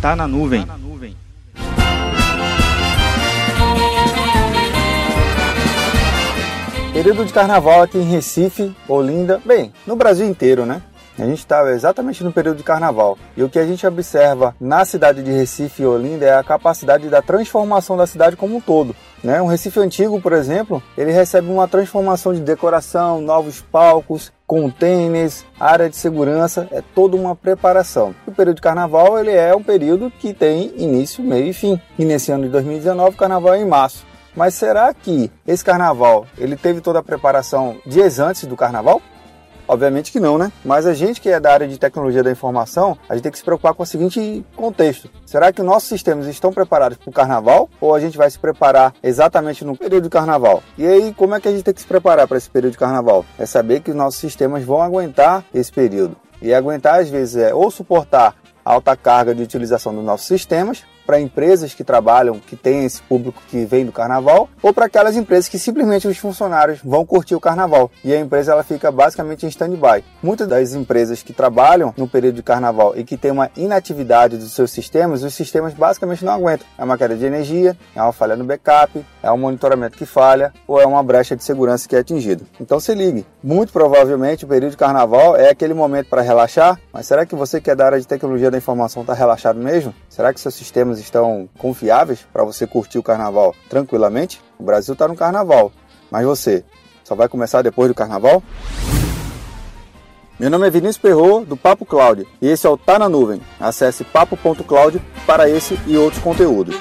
Tá na nuvem. Período de carnaval aqui em Recife, Olinda, bem, no Brasil inteiro, né? A gente está exatamente no período de carnaval. E o que a gente observa na cidade de Recife e Olinda é a capacidade da transformação da cidade como um todo. Né? Um Recife antigo, por exemplo, ele recebe uma transformação de decoração, novos palcos, containers, área de segurança, é toda uma preparação. O período de carnaval ele é um período que tem início, meio e fim. E nesse ano de 2019, o carnaval é em março. Mas será que esse carnaval ele teve toda a preparação dias antes do carnaval? Obviamente que não, né? Mas a gente que é da área de tecnologia da informação, a gente tem que se preocupar com o seguinte contexto: será que os nossos sistemas estão preparados para o carnaval ou a gente vai se preparar exatamente no período de carnaval? E aí, como é que a gente tem que se preparar para esse período de carnaval? É saber que os nossos sistemas vão aguentar esse período. E aguentar, às vezes, é ou suportar alta carga de utilização dos nossos sistemas, para empresas que trabalham, que têm esse público que vem do carnaval, ou para aquelas empresas que simplesmente os funcionários vão curtir o carnaval e a empresa ela fica basicamente em stand-by. Muitas das empresas que trabalham no período de carnaval e que tem uma inatividade dos seus sistemas, os sistemas basicamente não aguentam. É uma queda de energia, é uma falha no backup, é um monitoramento que falha ou é uma brecha de segurança que é atingida. Então se ligue, muito provavelmente o período de carnaval é aquele momento para relaxar, mas será que você que é da área de tecnologia da informação está relaxado mesmo? Será que seus sistemas estão confiáveis para você curtir o carnaval tranquilamente? O Brasil está no carnaval, mas você só vai começar depois do carnaval? Meu nome é Vinícius Perro do Papo Cloud, e esse é o Tá na Nuvem. Acesse papo.cloud para esse e outros conteúdos.